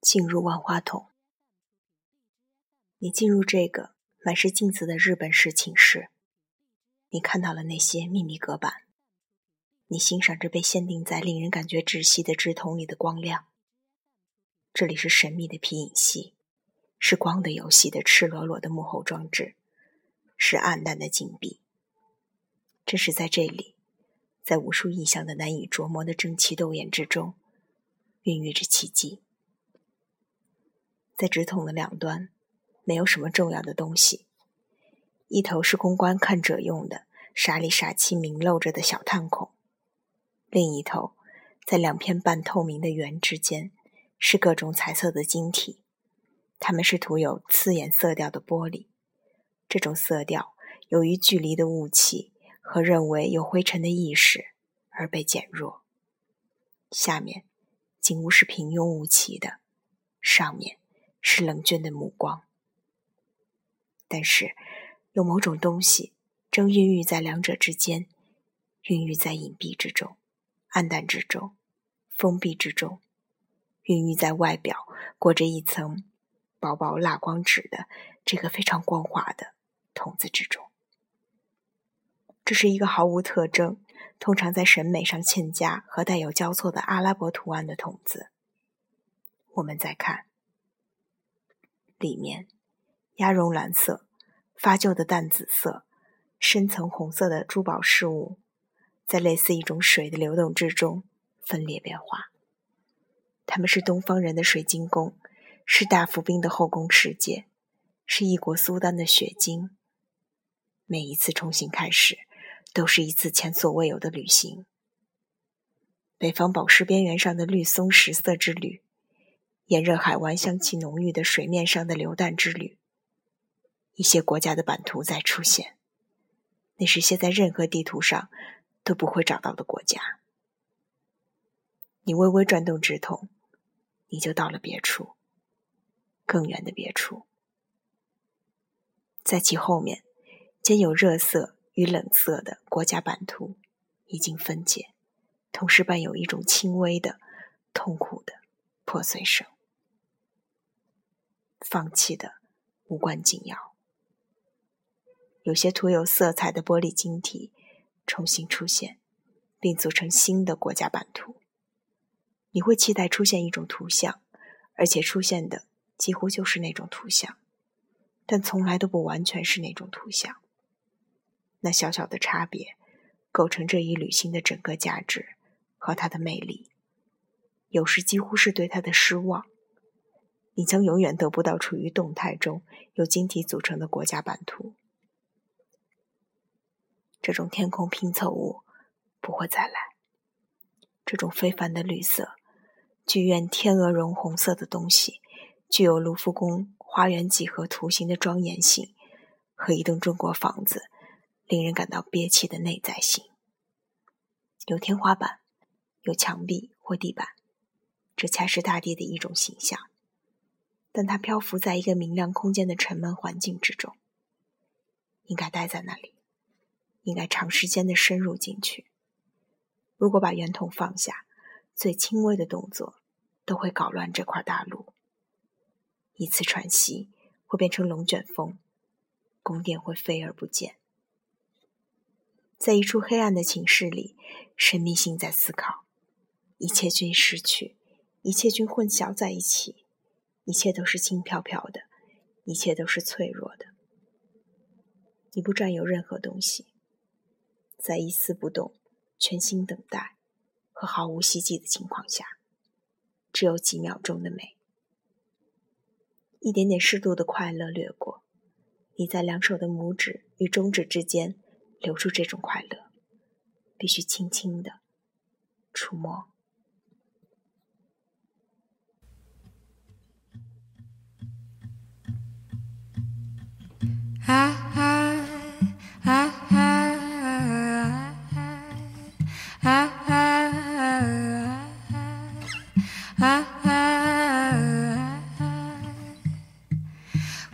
进入万花筒。你进入这个满是镜子的日本式寝室，你看到了那些秘密隔板，你欣赏着被限定在令人感觉窒息的纸筒里的光亮。这里是神秘的皮影戏，是光的游戏的赤裸裸的幕后装置，是暗淡的禁闭。正是在这里，在无数意象的难以琢磨的争奇斗艳之中，孕育着奇迹。在纸筒的两端，没有什么重要的东西。一头是公关看者用的傻里傻气明露着的小探孔，另一头，在两片半透明的圆之间，是各种彩色的晶体。它们是涂有刺眼色调的玻璃。这种色调由于距离的雾气和认为有灰尘的意识而被减弱。下面，景物是平庸无奇的，上面。是冷峻的目光，但是有某种东西正孕育在两者之间，孕育在隐蔽之中、暗淡之中、封闭之中，孕育在外表裹着一层薄薄蜡光纸的这个非常光滑的筒子之中。这是一个毫无特征、通常在审美上欠佳和带有交错的阿拉伯图案的筒子。我们再看。里面，鸭绒蓝色、发旧的淡紫色、深层红色的珠宝饰物，在类似一种水的流动之中分裂变化。他们是东方人的水晶宫，是大伏兵的后宫世界，是异国苏丹的血晶。每一次重新开始，都是一次前所未有的旅行。北方宝石边缘上的绿松石色之旅。炎热海湾香气浓郁的水面上的流弹之旅，一些国家的版图在出现，那是些在任何地图上都不会找到的国家。你微微转动指筒，你就到了别处，更远的别处。在其后面，兼有热色与冷色的国家版图已经分解，同时伴有一种轻微的、痛苦的破碎声。放弃的无关紧要，有些涂有色彩的玻璃晶体重新出现，并组成新的国家版图。你会期待出现一种图像，而且出现的几乎就是那种图像，但从来都不完全是那种图像。那小小的差别，构成这一旅行的整个价值和它的魅力，有时几乎是对它的失望。你将永远得不到处于动态中由晶体组成的国家版图。这种天空拼凑物不会再来。这种非凡的绿色，剧院天鹅绒红色的东西，具有卢浮宫花园几何图形的庄严性和一栋中国房子令人感到憋气的内在性。有天花板，有墙壁或地板，这恰是大地的一种形象。但它漂浮在一个明亮空间的沉闷环境之中，应该待在那里，应该长时间的深入进去。如果把圆筒放下，最轻微的动作都会搞乱这块大陆。一次喘息会变成龙卷风，宫殿会飞而不见。在一处黑暗的寝室里，神秘性在思考，一切均失去，一切均混淆在一起。一切都是轻飘飘的，一切都是脆弱的。你不占有任何东西，在一丝不动、全心等待和毫无希冀的情况下，只有几秒钟的美，一点点适度的快乐掠过。你在两手的拇指与中指之间留住这种快乐，必须轻轻的触摸。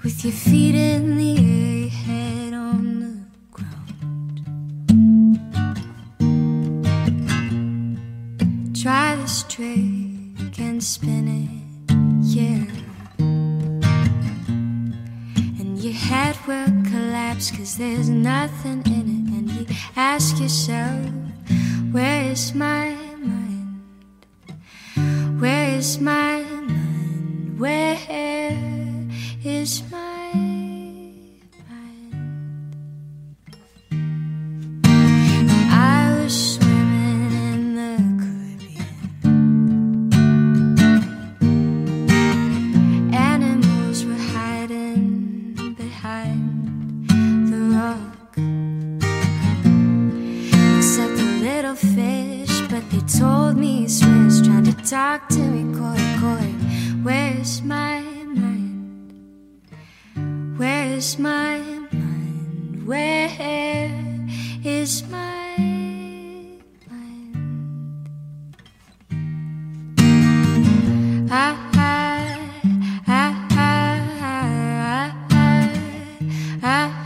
with your feet in the air, head on the ground. Try this trick and spin it, yeah. And your head will collapse, cause there's nothing in it. And you ask yourself, where is my mind? Where is my is my mind? I was swimming in the Caribbean. Animals were hiding behind the rock. Except the little fish, but they told me Swiss trying to talk to me, koi koi. Where's my My mind? Where is my mind? I, I, I, I, I, so